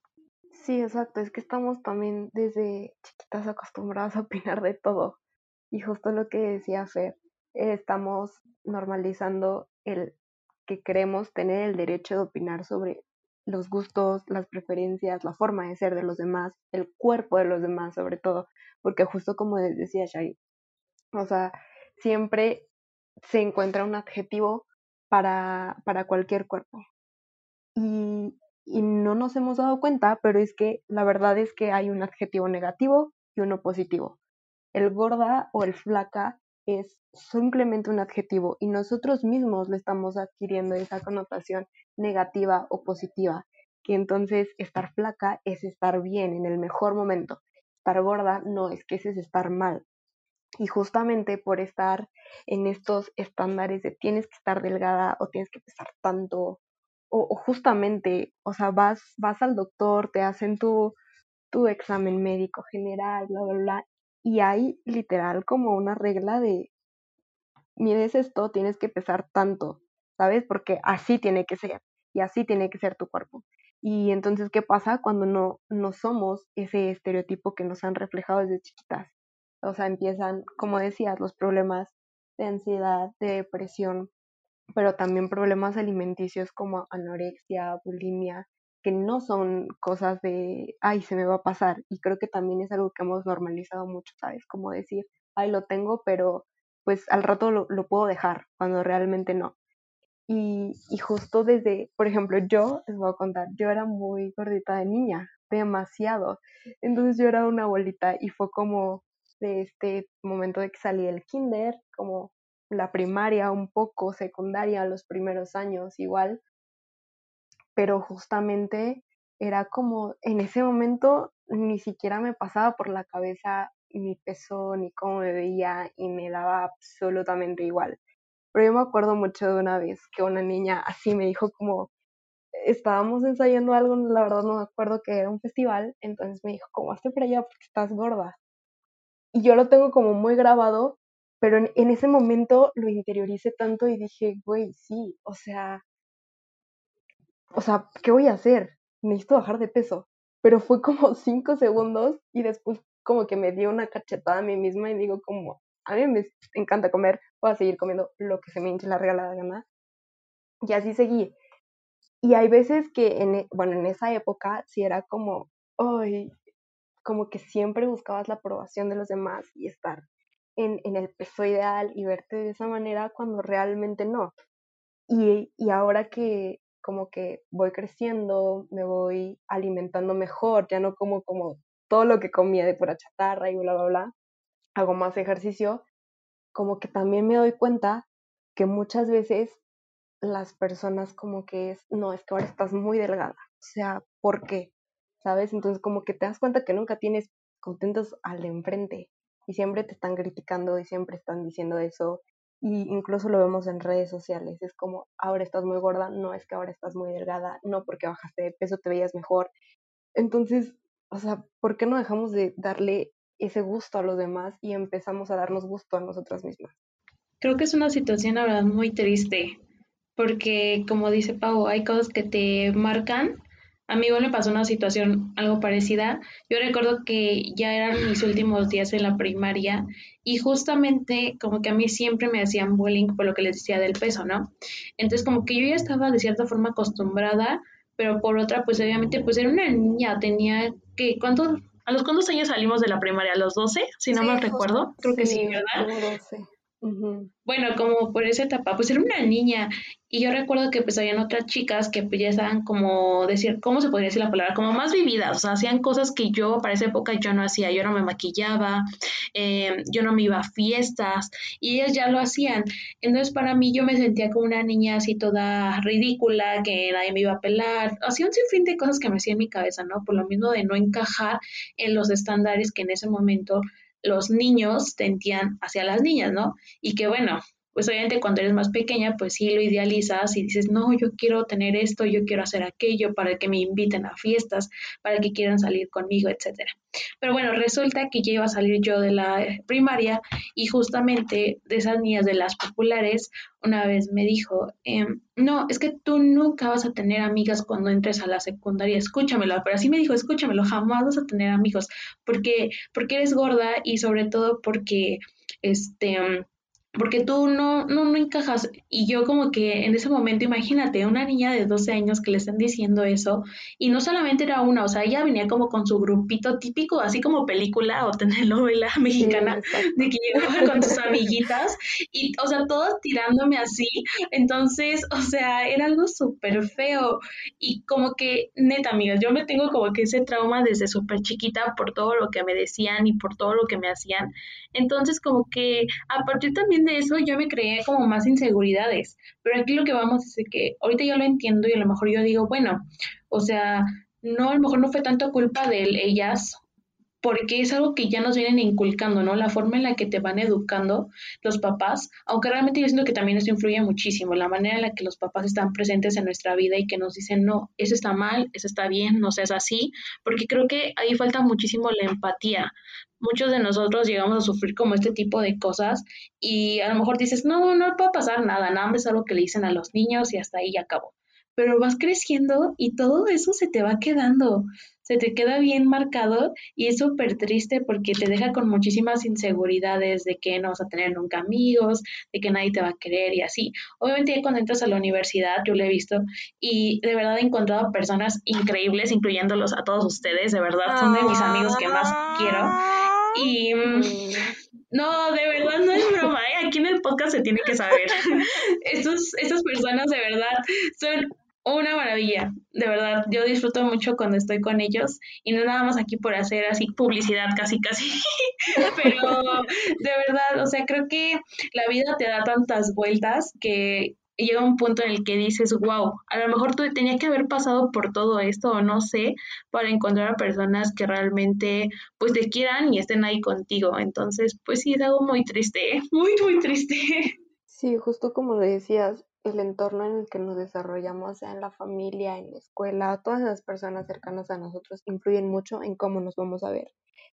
Sí, exacto, es que estamos también desde chiquitas acostumbradas a opinar de todo. Y justo lo que decía Fer, estamos normalizando el que queremos tener el derecho de opinar sobre los gustos, las preferencias, la forma de ser de los demás, el cuerpo de los demás sobre todo, porque justo como decía Shai, o sea, siempre se encuentra un adjetivo para, para cualquier cuerpo. Y y no nos hemos dado cuenta, pero es que la verdad es que hay un adjetivo negativo y uno positivo. El gorda o el flaca es simplemente un adjetivo y nosotros mismos le estamos adquiriendo esa connotación negativa o positiva, que entonces estar flaca es estar bien en el mejor momento, estar gorda no es que ese es estar mal. Y justamente por estar en estos estándares de tienes que estar delgada o tienes que pesar tanto o, justamente, o sea, vas, vas al doctor, te hacen tu, tu examen médico general, bla, bla, bla, y hay literal como una regla de, mides esto, tienes que pesar tanto, ¿sabes? Porque así tiene que ser, y así tiene que ser tu cuerpo. Y entonces, ¿qué pasa cuando no, no somos ese estereotipo que nos han reflejado desde chiquitas? O sea, empiezan, como decías, los problemas de ansiedad, de depresión, pero también problemas alimenticios como anorexia, bulimia, que no son cosas de, ay, se me va a pasar. Y creo que también es algo que hemos normalizado mucho, ¿sabes? Como decir, ay, lo tengo, pero pues al rato lo, lo puedo dejar, cuando realmente no. Y, y, justo desde, por ejemplo, yo, les voy a contar, yo era muy gordita de niña, demasiado. Entonces yo era una bolita y fue como de este momento de que salí del kinder, como la primaria un poco, secundaria, los primeros años igual, pero justamente era como en ese momento ni siquiera me pasaba por la cabeza mi peso ni cómo me veía y me daba absolutamente igual. Pero yo me acuerdo mucho de una vez que una niña así me dijo como, estábamos ensayando algo, la verdad no me acuerdo que era un festival, entonces me dijo, como hazte para allá porque estás gorda. Y yo lo tengo como muy grabado, pero en, ese momento lo interioricé tanto y dije, güey, sí, o sea, o sea, ¿qué voy a hacer? Necesito bajar de peso. Pero fue como cinco segundos y después como que me dio una cachetada a mí misma y digo como, a mí me encanta comer, voy a seguir comiendo lo que se me hinche la regalada gana. Y así seguí. Y hay veces que, en, e, bueno, en esa época sí era como, ay, como que siempre buscabas la aprobación de los demás y estar en, en el peso ideal y verte de esa manera cuando realmente no. Y, y ahora que como que voy creciendo, me voy alimentando mejor, ya no como como todo lo que comía de pura chatarra y bla, bla, bla, hago más ejercicio, como que también me doy cuenta que muchas veces las personas como que es, no, es que ahora estás muy delgada, o sea, ¿por qué? ¿Sabes? Entonces como que te das cuenta que nunca tienes contentos al de enfrente y siempre te están criticando y siempre están diciendo eso y incluso lo vemos en redes sociales, es como ahora estás muy gorda, no es que ahora estás muy delgada, no porque bajaste de peso te veías mejor. Entonces, o sea, ¿por qué no dejamos de darle ese gusto a los demás y empezamos a darnos gusto a nosotras mismas? Creo que es una situación, la verdad, muy triste, porque como dice Pau, hay cosas que te marcan a mí igual me pasó una situación algo parecida. Yo recuerdo que ya eran mis últimos días en la primaria y justamente como que a mí siempre me hacían bullying por lo que les decía del peso, ¿no? Entonces como que yo ya estaba de cierta forma acostumbrada, pero por otra pues obviamente pues era una niña, tenía que, ¿cuántos, a los cuántos años salimos de la primaria? ¿A los 12? Si no me recuerdo. Creo que sí, ¿verdad? 12. Bueno, como por esa etapa, pues era una niña y yo recuerdo que pues habían otras chicas que pues ya estaban como decir, ¿cómo se podría decir la palabra? Como más vividas, o sea, hacían cosas que yo para esa época yo no hacía, yo no me maquillaba, eh, yo no me iba a fiestas y ellas ya lo hacían. Entonces para mí yo me sentía como una niña así toda ridícula, que nadie me iba a pelar, hacía un sinfín de cosas que me hacía en mi cabeza, ¿no? Por lo mismo de no encajar en los estándares que en ese momento los niños tentían hacia las niñas, ¿no? Y que bueno, pues obviamente cuando eres más pequeña, pues sí lo idealizas y dices, no, yo quiero tener esto, yo quiero hacer aquello para que me inviten a fiestas, para que quieran salir conmigo, etcétera. Pero bueno, resulta que ya iba a salir yo de la primaria y justamente de esas niñas de las populares, una vez me dijo, em, no, es que tú nunca vas a tener amigas cuando entres a la secundaria, escúchamelo, pero así me dijo, escúchamelo, jamás vas a tener amigos, porque, porque eres gorda y sobre todo porque, este, porque tú no, no, no encajas. Y yo como que en ese momento, imagínate, una niña de 12 años que le están diciendo eso, y no solamente era una, o sea, ella venía como con su grupito típico, así como película o telenovela mexicana, de que llegaba con sus amiguitas, y, o sea, todas tirándome así. Entonces, o sea, era algo súper feo. Y como que, neta, amigas, yo me tengo como que ese trauma desde súper chiquita por todo lo que me decían y por todo lo que me hacían. Entonces, como que a partir también de eso yo me creé como más inseguridades. Pero aquí lo que vamos es que ahorita yo lo entiendo y a lo mejor yo digo, bueno, o sea, no, a lo mejor no fue tanto culpa de ellas, porque es algo que ya nos vienen inculcando, ¿no? La forma en la que te van educando los papás, aunque realmente yo siento que también eso influye muchísimo, la manera en la que los papás están presentes en nuestra vida y que nos dicen, no, eso está mal, eso está bien, no seas así, porque creo que ahí falta muchísimo la empatía. Muchos de nosotros llegamos a sufrir como este tipo de cosas y a lo mejor dices, no, no puede pasar nada, nada más es algo que le dicen a los niños y hasta ahí ya acabó pero vas creciendo y todo eso se te va quedando, se te queda bien marcado y es súper triste porque te deja con muchísimas inseguridades de que no vas a tener nunca amigos, de que nadie te va a querer y así. Obviamente cuando entras a la universidad, yo lo he visto y de verdad he encontrado personas increíbles, incluyéndolos a todos ustedes, de verdad, son de mis amigos que más quiero. Y mm, no, de verdad no es broma, ¿eh? aquí en el podcast se tiene que saber. Estos, estas personas de verdad son una maravilla, de verdad. Yo disfruto mucho cuando estoy con ellos y no nada más aquí por hacer así publicidad casi casi, pero de verdad, o sea, creo que la vida te da tantas vueltas que llega un punto en el que dices, wow, a lo mejor tú tenías que haber pasado por todo esto o no sé, para encontrar a personas que realmente pues te quieran y estén ahí contigo. Entonces, pues sí, es algo muy triste, muy, muy triste. Sí, justo como lo decías, el entorno en el que nos desarrollamos, sea en la familia, en la escuela, todas las personas cercanas a nosotros influyen mucho en cómo nos vamos a ver.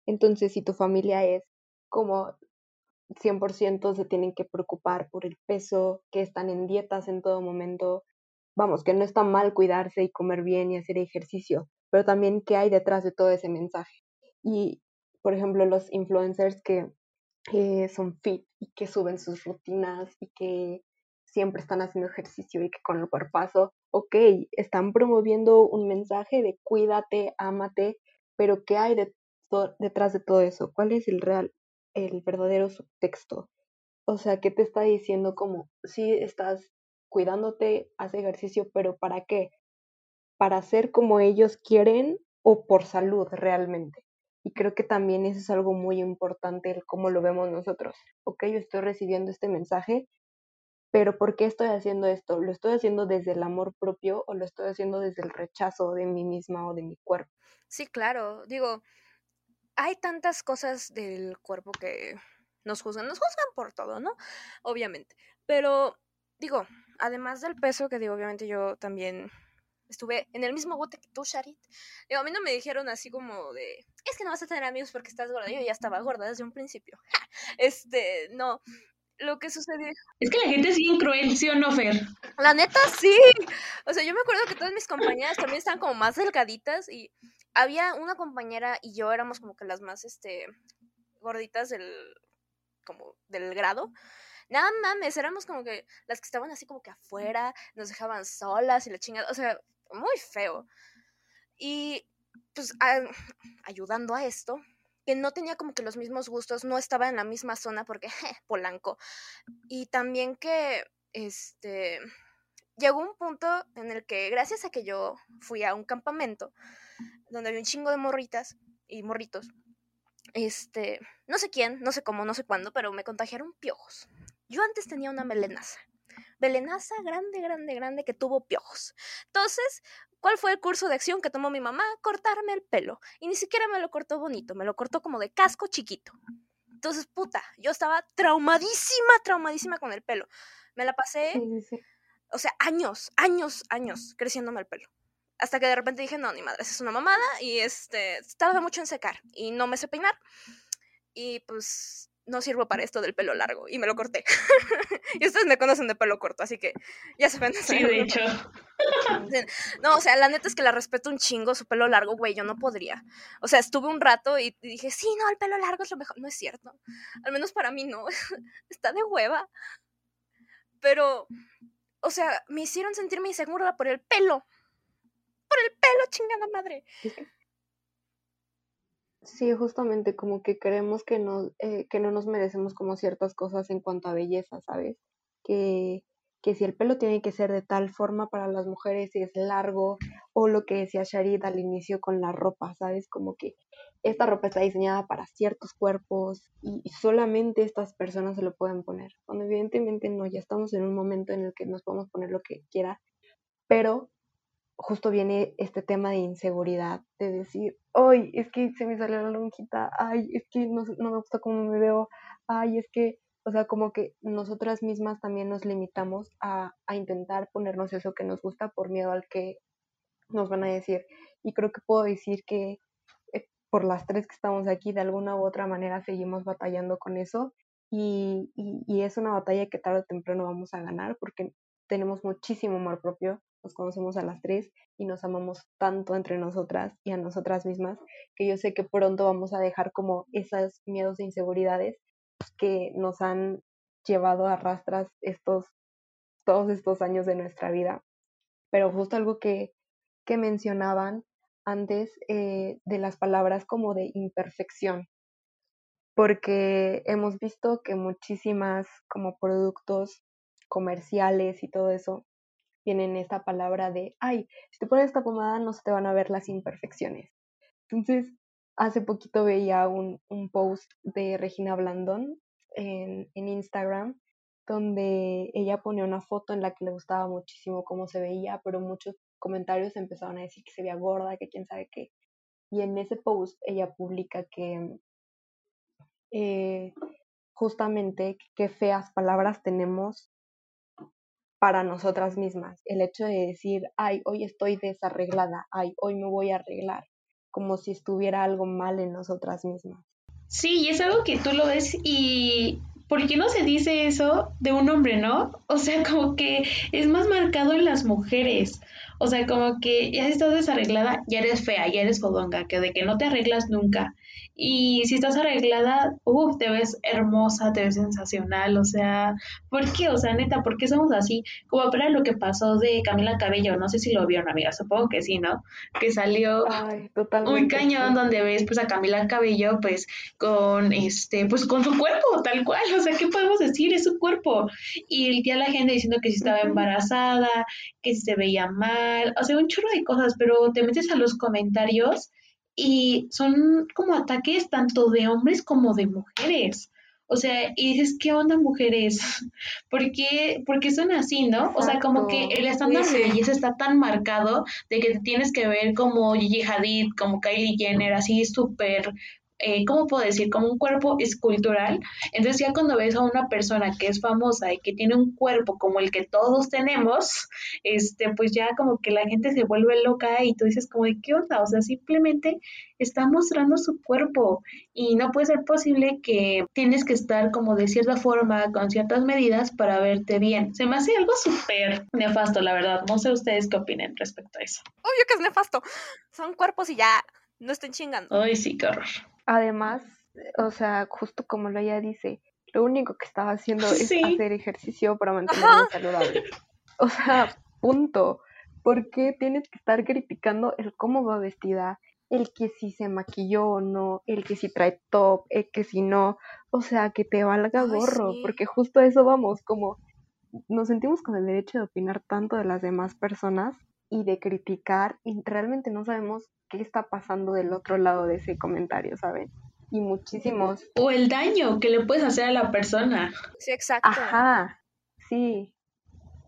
Entonces, si tu familia es como 100% se tienen que preocupar por el peso, que están en dietas en todo momento, vamos, que no está mal cuidarse y comer bien y hacer ejercicio, pero también qué hay detrás de todo ese mensaje. Y, por ejemplo, los influencers que son fit y que suben sus rutinas y que siempre están haciendo ejercicio y que con el cuerpazo, ok, están promoviendo un mensaje de cuídate, ámate, pero ¿qué hay detrás de todo eso? ¿Cuál es el real, el verdadero subtexto? O sea, ¿qué te está diciendo como si estás cuidándote, haz ejercicio, pero ¿para qué? ¿Para ser como ellos quieren o por salud realmente? Y creo que también eso es algo muy importante, el cómo lo vemos nosotros. Ok, yo estoy recibiendo este mensaje, pero ¿por qué estoy haciendo esto? ¿Lo estoy haciendo desde el amor propio o lo estoy haciendo desde el rechazo de mí misma o de mi cuerpo? Sí, claro. Digo, hay tantas cosas del cuerpo que nos juzgan. Nos juzgan por todo, ¿no? Obviamente. Pero, digo, además del peso, que digo, obviamente yo también estuve en el mismo bote que tú, Sharit. Digo, a mí no me dijeron así como de, es que no vas a tener amigos porque estás gorda. Yo ya estaba gorda desde un principio. Este, no. Lo que sucedió. Es que la gente es bien cruel, ¿sí o no, Fer? La neta, sí. O sea, yo me acuerdo que todas mis compañeras también estaban como más delgaditas y había una compañera y yo éramos como que las más, este, gorditas del, como del grado. Nada mames, éramos como que las que estaban así como que afuera, nos dejaban solas y la chingada. O sea, muy feo. Y pues ayudando a esto, que no tenía como que los mismos gustos, no estaba en la misma zona porque Polanco. Y también que este llegó un punto en el que gracias a que yo fui a un campamento donde había un chingo de morritas y morritos, este, no sé quién, no sé cómo, no sé cuándo, pero me contagiaron piojos. Yo antes tenía una melenaza. Belenaza grande, grande, grande que tuvo piojos. Entonces, ¿cuál fue el curso de acción que tomó mi mamá? Cortarme el pelo. Y ni siquiera me lo cortó bonito, me lo cortó como de casco chiquito. Entonces, puta, yo estaba traumadísima, traumadísima con el pelo. Me la pasé, o sea, años, años, años creciéndome el pelo. Hasta que de repente dije, no, ni madre, es una mamada. Y este, estaba mucho en secar y no me sé peinar. Y pues no sirvo para esto del pelo largo y me lo corté. y ustedes me conocen de pelo corto, así que ya se ven. Sí, de hecho. no, o sea, la neta es que la respeto un chingo, su pelo largo, güey, yo no podría. O sea, estuve un rato y dije, sí, no, el pelo largo es lo mejor. No es cierto. Al menos para mí no. Está de hueva. Pero, o sea, me hicieron sentirme insegura por el pelo. Por el pelo, chingada madre. Sí, justamente como que creemos que no, eh, que no nos merecemos como ciertas cosas en cuanto a belleza, ¿sabes? Que, que si el pelo tiene que ser de tal forma para las mujeres, si es largo, o lo que decía Sharid al inicio con la ropa, ¿sabes? Como que esta ropa está diseñada para ciertos cuerpos y, solamente estas personas se lo pueden poner. Cuando evidentemente no, ya estamos en un momento en el que nos podemos poner lo que quiera, pero justo viene este tema de inseguridad, de decir, ay, es que se me salió la lonjita, ay, es que no, no, me gusta cómo me veo, ay, es que, o sea, como que nosotras mismas también nos limitamos a, a intentar ponernos eso que nos gusta por miedo al que nos van a decir. Y creo que puedo decir que eh, por las tres que estamos aquí, de alguna u otra manera seguimos batallando con eso. Y, y, y es una batalla que tarde o temprano vamos a ganar porque tenemos muchísimo amor propio, nos conocemos a las tres y nos amamos tanto entre nosotras y a nosotras mismas que yo sé que pronto vamos a dejar como esos miedos e inseguridades que nos han llevado a rastras estos, todos estos años de nuestra vida. Pero justo algo que, que mencionaban antes eh, de las palabras como de imperfección, porque hemos visto que muchísimas como productos comerciales y todo eso tienen esta palabra de, ay, si te pones esta pomada no se te van a ver las imperfecciones. Entonces, hace poquito veía un, un post de Regina Blandón en, en, Instagram donde ella ponía una foto en la que le gustaba muchísimo cómo se veía, pero muchos comentarios empezaron a decir que se veía gorda, que quién sabe qué. Y en ese post ella publica que eh, justamente qué feas palabras tenemos para nosotras mismas. El hecho de decir, ay, hoy estoy desarreglada, ay, hoy me voy a arreglar, como si estuviera algo mal en nosotras mismas. Sí, y es algo que tú lo ves y ¿por qué no se dice eso de un hombre, no? O sea, como que es más marcado en las mujeres. O sea, como que ya estás desarreglada, ya eres fea, ya eres fodonga, que de que no te arreglas nunca. Y si estás arreglada, uff, te ves hermosa, te ves sensacional, o sea, ¿por qué? O sea, neta, ¿por qué somos así? Como para lo que pasó de Camila Cabello, no sé si lo vieron, amiga, supongo que sí, ¿no? Que salió un cañón donde ves pues a Camila Cabello pues con este, pues con su cuerpo, tal cual, o sea, ¿qué podemos decir? Es su cuerpo. Y el día la gente diciendo que si estaba embarazada, que si se veía mal, o sea, un churro de cosas, pero te metes a los comentarios y son como ataques tanto de hombres como de mujeres. O sea, y dices, ¿qué onda mujeres? ¿Por qué, son así, no? O sea, como que el estándar de belleza está tan marcado de que te tienes que ver como Gigi Hadid, como Kylie Jenner, así súper eh, ¿cómo puedo decir? Como un cuerpo escultural. Entonces ya cuando ves a una persona que es famosa y que tiene un cuerpo como el que todos tenemos, este, pues ya como que la gente se vuelve loca y tú dices como de qué onda, o sea, simplemente está mostrando su cuerpo y no puede ser posible que tienes que estar como de cierta forma, con ciertas medidas para verte bien. Se me hace algo súper nefasto, la verdad. No sé ustedes qué opinen respecto a eso. Obvio que es nefasto. Son cuerpos y ya no estén chingando. Ay, sí, qué horror. Además, o sea, justo como lo ella dice, lo único que estaba haciendo es hacer ejercicio para mantenerme saludable. O sea, punto. ¿Por qué tienes que estar criticando el cómo va vestida, el que si se maquilló o no, el que si trae top, el que si no? O sea, que te valga gorro, porque justo a eso vamos, como nos sentimos con el derecho de opinar tanto de las demás personas y de criticar y realmente no sabemos qué está pasando del otro lado de ese comentario, ¿saben? Y muchísimos. O el daño que le puedes hacer a la persona. Sí, exacto. Ajá, sí.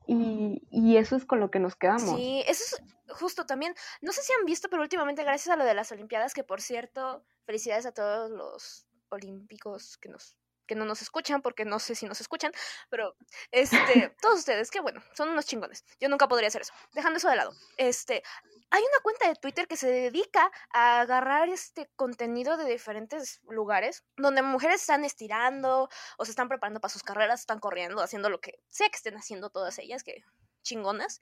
Y, y eso es con lo que nos quedamos. Sí, eso es justo también. No sé si han visto, pero últimamente, gracias a lo de las Olimpiadas, que por cierto, felicidades a todos los olímpicos que nos que no nos escuchan, porque no sé si nos escuchan, pero este, todos ustedes, que bueno, son unos chingones. Yo nunca podría hacer eso. Dejando eso de lado. Este, hay una cuenta de Twitter que se dedica a agarrar este contenido de diferentes lugares donde mujeres están estirando o se están preparando para sus carreras, están corriendo, haciendo lo que sea que estén haciendo todas ellas, que chingonas.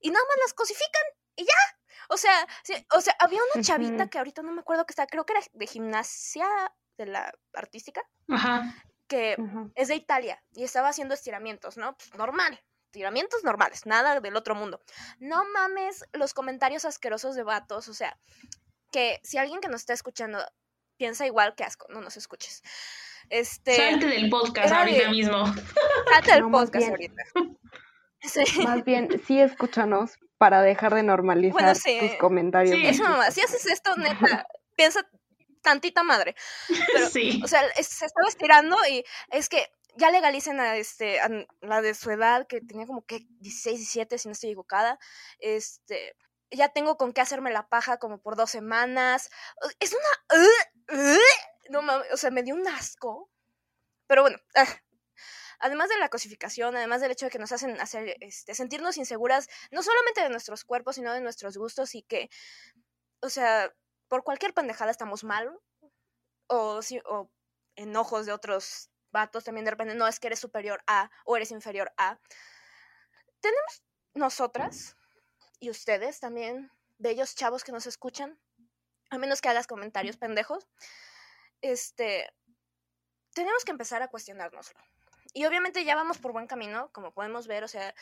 Y nada más las cosifican y ya. O sea, o sea, había una chavita que ahorita no me acuerdo que está, creo que era de gimnasia de la artística, que es de Italia y estaba haciendo estiramientos, ¿no? Pues normal, estiramientos normales, nada del otro mundo. No mames los comentarios asquerosos de vatos, o sea, que si alguien que nos está escuchando piensa igual, que asco, no nos escuches. Este, Salte del podcast ahorita mismo. Salte del podcast ahorita. Más bien, sí escúchanos para dejar de normalizar tus comentarios. Sí, eso si haces esto, neta, piensa tantita madre. Pero, sí. O sea, se estaba estirando y es que ya legalicen a, este, la de su edad, que tenía como que 16, 17, si no estoy equivocada. Este, ya tengo con qué hacerme la paja como por dos semanas. Es una... Uh, uh, no mames, o sea, me dio un asco. Pero bueno, ah, además de la cosificación, además del hecho de que nos hacen hacer, este, sentirnos inseguras, no solamente de nuestros cuerpos, sino de nuestros gustos y que, o sea, por cualquier pendejada estamos mal, o, si, o en ojos de otros vatos también de repente, no es que eres superior a o eres inferior a. Tenemos nosotras y ustedes también, bellos chavos que nos escuchan, a menos que hagas comentarios pendejos, este, tenemos que empezar a cuestionárnoslo. Y obviamente ya vamos por buen camino, como podemos ver, o sea,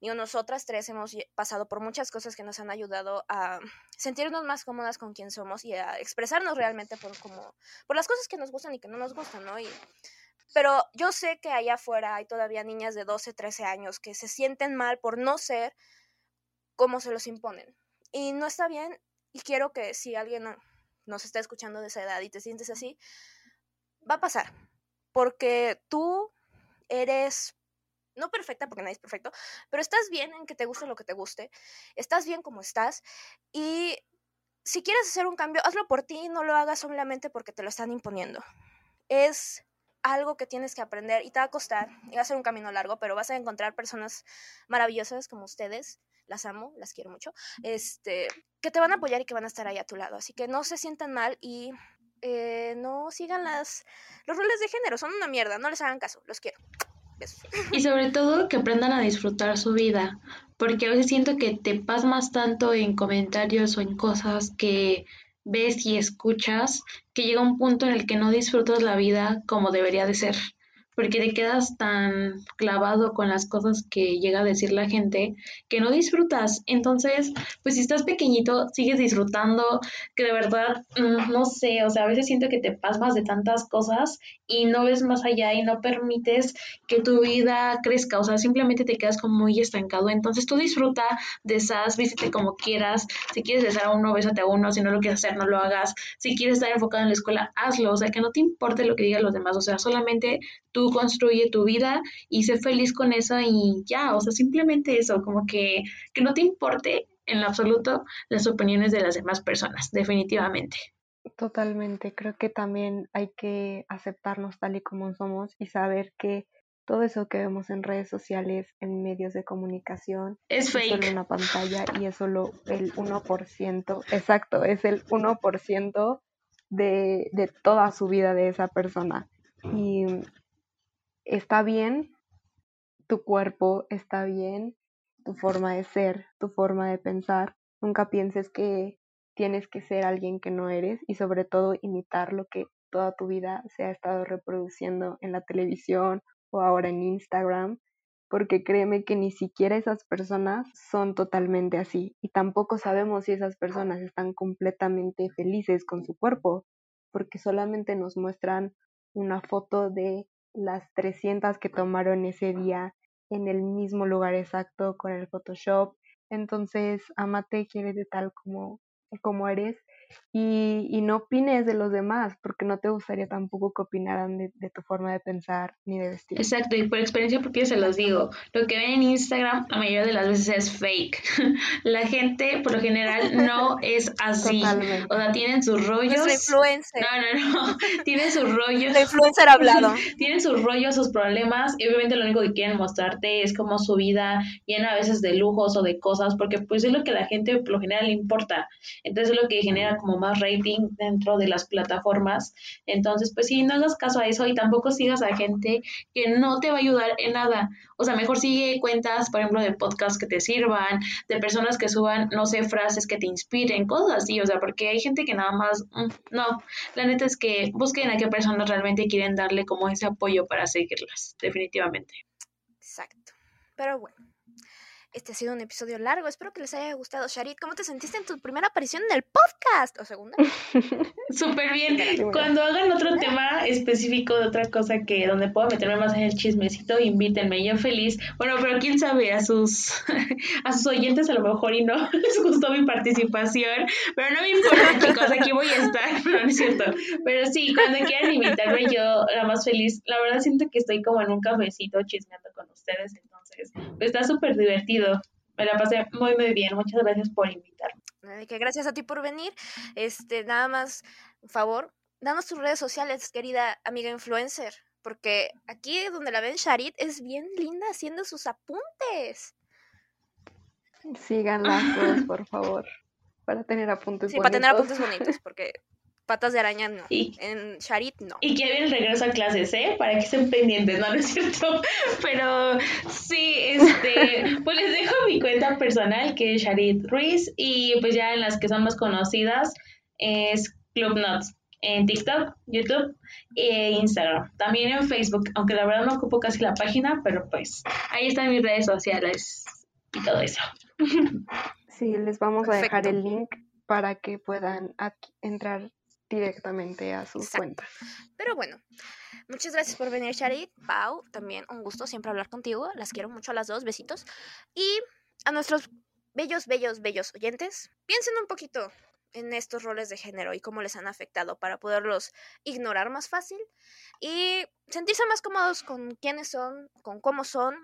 yo nosotras tres hemos pasado por muchas cosas que nos han ayudado a sentirnos más cómodas con quien somos y a expresarnos realmente por como por las cosas que nos gustan y que no nos gustan, ¿no? Y, pero yo sé que allá afuera hay todavía niñas de 12, 13 años que se sienten mal por no ser como se los imponen. Y no está bien y quiero que si alguien nos está escuchando de esa edad y te sientes así, va a pasar. Porque tú eres no perfecta porque nadie es perfecto, pero estás bien en que te guste lo que te guste, estás bien como estás y si quieres hacer un cambio, hazlo por ti, no lo hagas solamente porque te lo están imponiendo. Es algo que tienes que aprender y te va a costar y va a ser un camino largo, pero vas a encontrar personas maravillosas como ustedes, las amo, las quiero mucho, este, que te van a apoyar y que van a estar ahí a tu lado. Así que no se sientan mal y eh, no sigan las, los roles de género, son una mierda, no les hagan caso, los quiero. Y sobre todo que aprendan a disfrutar su vida, porque a veces siento que te pasmas tanto en comentarios o en cosas que ves y escuchas que llega un punto en el que no disfrutas la vida como debería de ser porque te quedas tan clavado con las cosas que llega a decir la gente que no disfrutas. Entonces, pues si estás pequeñito, sigues disfrutando, que de verdad, mm, no sé, o sea, a veces siento que te pasmas de tantas cosas y no ves más allá y no permites que tu vida crezca, o sea, simplemente te quedas como muy estancado. Entonces tú disfruta de esas, vístete como quieras, si quieres besar a uno, bésate a uno, si no lo quieres hacer, no lo hagas, si quieres estar enfocado en la escuela, hazlo, o sea, que no te importe lo que digan los demás, o sea, solamente tú construye tu vida y sé feliz con eso y ya, o sea, simplemente eso, como que, que no te importe en lo absoluto las opiniones de las demás personas, definitivamente. Totalmente, creo que también hay que aceptarnos tal y como somos y saber que todo eso que vemos en redes sociales, en medios de comunicación, es, fake. solo una pantalla y es solo el 1%, exacto, es el 1% de, de toda su vida de esa persona. Y está bien tu cuerpo, está bien tu forma de ser, tu forma de pensar. Nunca pienses que tienes que ser alguien que no eres y sobre todo imitar lo que toda tu vida se ha estado reproduciendo en la televisión o ahora en Instagram, porque créeme que ni siquiera esas personas son totalmente así y tampoco sabemos si esas personas están completamente felices con su cuerpo, porque solamente nos muestran una foto de las 300 que tomaron ese día en el mismo lugar exacto con el Photoshop. Entonces, amate, quiere de tal como, como eres y, y, no opines de los demás, porque no te gustaría tampoco que opinaran de, tu forma de pensar ni de vestir. Exacto, y por experiencia propia se los digo, lo que ven en Instagram la mayoría de las veces es fake. la gente por lo general no es así. O sea, tienen sus rollos. Es influencer. No, no, no. tienen sus rollos. La influencer hablado. tienen sus rollos, sus problemas, y obviamente lo único que quieren mostrarte es como su vida llena a veces de lujos o de cosas, porque pues es lo que a la gente por lo general le importa. Entonces es lo que genera como más rating dentro de las plataformas. Entonces, pues sí, no hagas caso a eso y tampoco sigas a gente que no te va a ayudar en nada. O sea, mejor sigue cuentas, por ejemplo, de podcasts que te sirvan, de personas que suban, no sé, frases que te inspiren, cosas así. O sea, porque hay gente que nada más, mm, no, la neta es que busquen a qué personas realmente quieren darle como ese apoyo para seguirlas, definitivamente. Exacto. Pero bueno, este ha sido un episodio largo. Espero que les haya gustado. Sharit, ¿cómo te sentiste en tu primera aparición en el podcast? ¿O segunda? Súper bien. Cuando hagan otro tema específico de otra cosa que donde pueda meterme más en el chismecito, invítenme. Yo feliz. Bueno, pero quién sabe, a sus, a sus oyentes a lo mejor y no les gustó mi participación. Pero no me importa, chicos. Aquí voy a estar. No, no es cierto. Pero sí, cuando quieran invitarme, yo la más feliz. La verdad siento que estoy como en un cafecito chismeando con ustedes. Entonces, está súper divertido. Me la pasé muy, muy bien. Muchas gracias por invitarme. Que gracias a ti por venir. Este, nada más, por favor, danos tus redes sociales, querida amiga influencer. Porque aquí donde la ven Sharit es bien linda haciendo sus apuntes. Síganla todos, por favor. Para tener apuntes sí, para tener apuntes bonitos, porque patas de araña no. en Charit no. Y que viene el regreso a clases, ¿eh? Para que estén pendientes, ¿no? ¿No es cierto? Pero sí, este, pues les dejo mi cuenta personal, que es Charit Ruiz, y pues ya en las que son más conocidas es Club Nuts en TikTok, YouTube e Instagram. También en Facebook, aunque la verdad no ocupo casi la página, pero pues ahí están mis redes sociales y todo eso. Sí, les vamos a dejar el link para que puedan entrar directamente a sus cuentas. Pero bueno, muchas gracias por venir, Charit. Pau, también un gusto siempre hablar contigo. Las quiero mucho a las dos. Besitos. Y a nuestros bellos, bellos, bellos oyentes, piensen un poquito en estos roles de género y cómo les han afectado para poderlos ignorar más fácil y sentirse más cómodos con quiénes son, con cómo son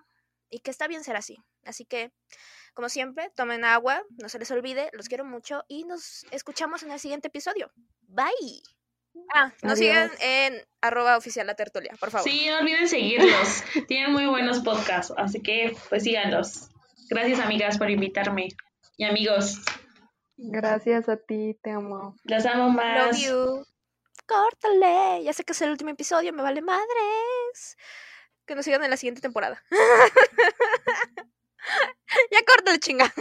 y que está bien ser así. Así que, como siempre, tomen agua, no se les olvide, los quiero mucho y nos escuchamos en el siguiente episodio. Bye. Ah, nos siguen en arroba oficial la tertulia, por favor. Sí, no olviden seguirlos. Tienen muy buenos podcasts, así que pues síganlos. Gracias amigas por invitarme. Y amigos. Gracias a ti, te amo. Las amo más. Love you. Córtale. Ya sé que es el último episodio, me vale madres. Que nos sigan en la siguiente temporada. ya córtale, chingada.